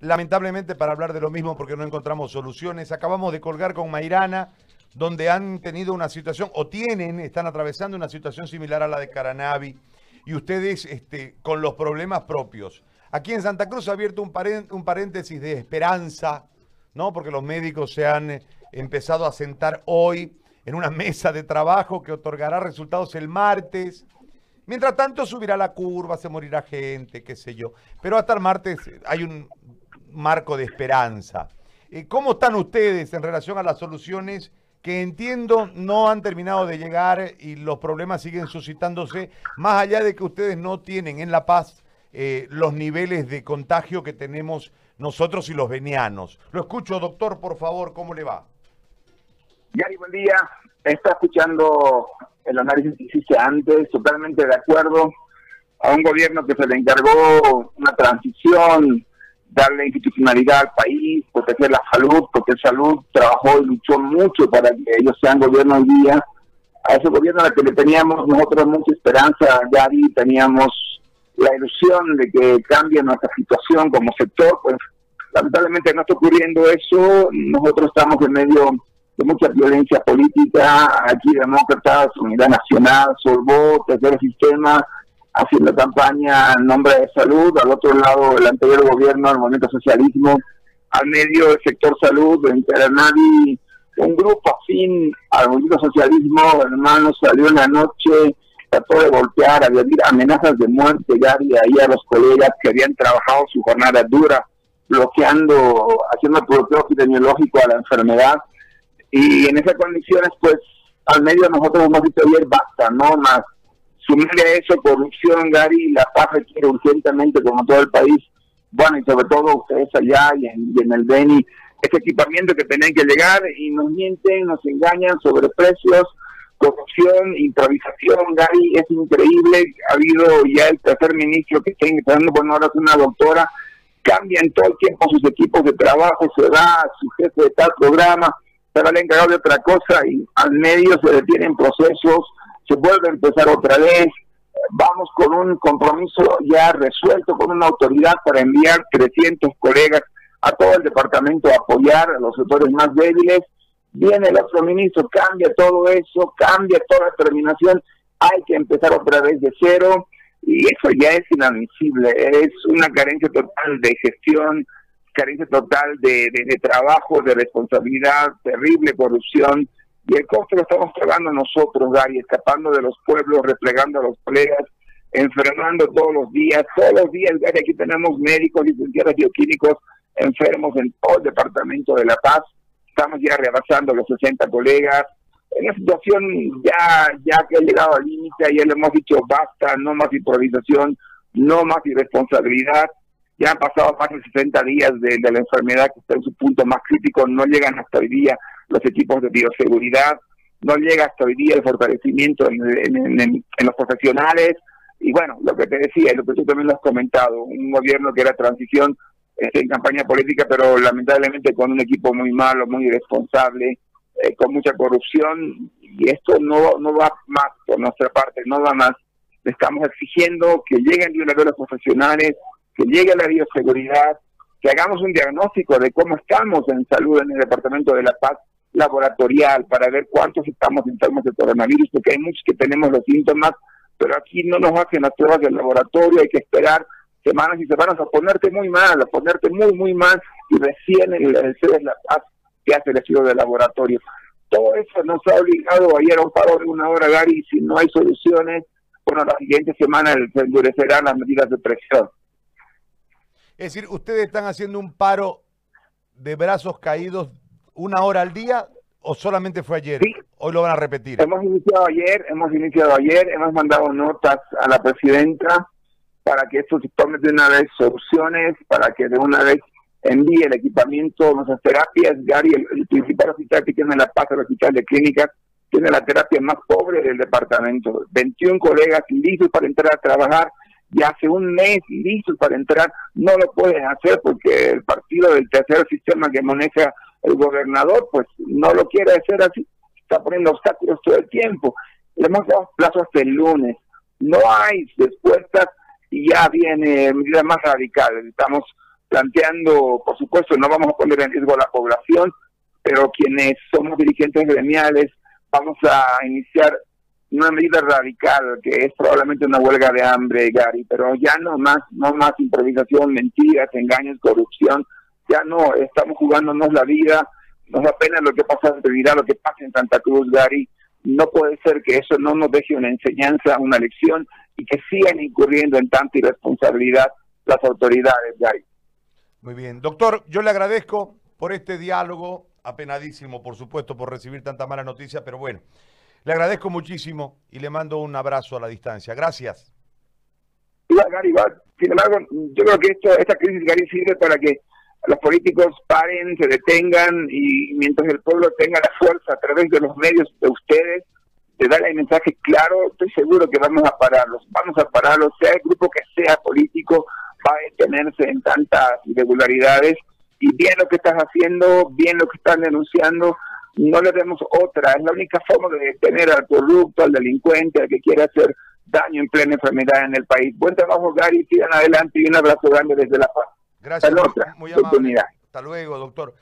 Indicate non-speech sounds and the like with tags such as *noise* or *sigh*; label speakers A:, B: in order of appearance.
A: lamentablemente para hablar de lo mismo porque no encontramos soluciones. Acabamos de colgar con Mairana, donde han tenido una situación, o tienen, están atravesando una situación similar a la de Caranavi, y ustedes este, con los problemas propios. Aquí en Santa Cruz ha abierto un, un paréntesis de esperanza, ¿no? Porque los médicos se han eh, empezado a sentar hoy en una *laughs* mesa de trabajo que otorgará resultados el martes. Mientras tanto subirá la curva, se morirá gente, qué sé yo. Pero hasta el martes hay un marco de esperanza. Eh, ¿Cómo están ustedes en relación a las soluciones que entiendo no han terminado de llegar y los problemas siguen suscitándose, más allá de que ustedes no tienen en La Paz eh, los niveles de contagio que tenemos nosotros y los venianos? Lo escucho, doctor, por favor, ¿cómo le va?
B: Yari, buen día. Está escuchando el análisis que hiciste antes, totalmente de acuerdo a un gobierno que se le encargó una transición, darle institucionalidad al país, proteger la salud, porque salud trabajó y luchó mucho para que ellos sean gobierno hoy día. A ese gobierno al que le teníamos nosotros mucha esperanza, Yari, teníamos la ilusión de que cambie nuestra situación como sector, pues lamentablemente no está ocurriendo eso, nosotros estamos en medio de mucha violencia política, aquí demócratas, Unidad Nacional, Solvó, Tercer Sistema, haciendo campaña en nombre de salud, al otro lado el anterior gobierno, el movimiento socialismo, al medio el sector salud, entre nadie, un grupo afín al movimiento socialismo, hermanos, salió en la noche, trató de golpear, había amenazas de muerte, y ahí a los colegas que habían trabajado su jornada dura, bloqueando, haciendo bloqueo epidemiológico a la enfermedad, y en esas condiciones, pues, al medio nosotros hemos dicho ayer, basta, no más. Sumarle a eso corrupción, Gary, la paz requiere urgentemente, como todo el país, bueno, y sobre todo ustedes allá y en, el Beni, ese equipamiento que tenían que llegar y nos mienten, nos engañan sobre precios, corrupción, improvisación, Gary, es increíble. Ha habido ya el tercer ministro que está intentando poner ahora una doctora, cambian todo el tiempo sus equipos de trabajo, se da su jefe de tal programa, se va a encargado de otra cosa y al medio se detienen procesos, se vuelve a empezar otra vez. Vamos con un compromiso ya resuelto con una autoridad para enviar 300 colegas a todo el departamento a apoyar a los sectores más débiles. Viene el otro ministro, cambia todo eso, cambia toda la terminación, hay que empezar otra vez de cero y eso ya es inadmisible, es una carencia total de gestión, carencia total de, trabajo, de responsabilidad, terrible corrupción, y el costo lo estamos pagando nosotros, Gary, escapando de los pueblos, replegando a los colegas, enfermando todos los días, todos los días, Gary, aquí tenemos médicos, licenciados bioquímicos enfermos en todo el departamento de La Paz, estamos ya rebasando los 60 colegas, en una situación ya, ya que ha llegado al límite, ayer le hemos dicho basta, no más improvisación, no más irresponsabilidad, ya han pasado más de 60 días de, la enfermedad que está en su punto más crítico, no llegan hasta hoy día los equipos de bioseguridad, no llega hasta hoy día el fortalecimiento en, los profesionales, y bueno, lo que te decía, y lo que tú también lo has comentado, un gobierno que era transición este, en campaña política, pero lamentablemente con un equipo muy malo, muy irresponsable, eh, con mucha corrupción, y esto no, no va más por nuestra parte, no va más. Estamos exigiendo que lleguen los profesionales, que llegue la bioseguridad, que hagamos un diagnóstico de cómo estamos en salud en el Departamento de la Paz laboratorial para ver cuántos estamos enfermos de coronavirus, porque hay muchos que tenemos los síntomas, pero aquí no nos hacen las pruebas del laboratorio, hay que esperar semanas y semanas a ponerte muy mal, a ponerte muy, muy mal, y recién el, el de Paz que hace el estudio del laboratorio. Todo eso nos ha obligado ayer a un paro de una hora, Gary, y si no hay soluciones, bueno, la siguiente semana se endurecerán las medidas de presión.
A: Es decir, ustedes están haciendo un paro de brazos caídos una hora al día o solamente fue ayer?
B: Sí.
A: Hoy lo van a repetir.
B: Hemos iniciado ayer, hemos iniciado ayer, hemos mandado notas a la presidenta para que esto se tome de una vez soluciones, para que de una vez envíe el equipamiento, nuestras terapias. Gary, el, principal hospital que tiene La Paz, el hospital de clínicas, tiene la terapia más pobre del departamento. 21 colegas listos para entrar a trabajar ya hace un mes listos para entrar, no lo pueden hacer porque el partido del tercer sistema que maneja el gobernador, pues no lo quiere hacer así, está poniendo obstáculos todo el tiempo. Le hemos dado plazo hasta el lunes, no hay respuestas y ya viene medidas más radicales. Estamos planteando, por supuesto, no vamos a poner en riesgo a la población, pero quienes somos dirigentes gremiales vamos a iniciar una medida radical que es probablemente una huelga de hambre, Gary, pero ya no más, no más improvisación, mentiras, engaños, corrupción, ya no estamos jugándonos la vida, nos da pena lo que pasa en Trinidad, lo que pasa en Santa Cruz, Gary, no puede ser que eso no nos deje una enseñanza, una lección y que sigan incurriendo en tanta irresponsabilidad las autoridades, Gary.
A: Muy bien, doctor, yo le agradezco por este diálogo, apenadísimo, por supuesto, por recibir tanta mala noticia, pero bueno, le agradezco muchísimo y le mando un abrazo a la distancia. Gracias.
B: Gary, sin embargo, yo creo que esto, esta crisis, Gary, sirve para que los políticos paren, se detengan y mientras el pueblo tenga la fuerza a través de los medios de ustedes de dar el mensaje claro, estoy seguro que vamos a pararlos, vamos a pararlos, sea el grupo que sea político, va a detenerse en tantas irregularidades y bien lo que estás haciendo, bien lo que están denunciando, no le demos otra, es la única forma de detener al corrupto, al delincuente, al que quiera hacer daño en plena enfermedad en el país. Buen trabajo, Gary, sigan adelante y un abrazo grande desde La Paz.
A: Gracias, muy, muy amable. Hasta luego, doctor.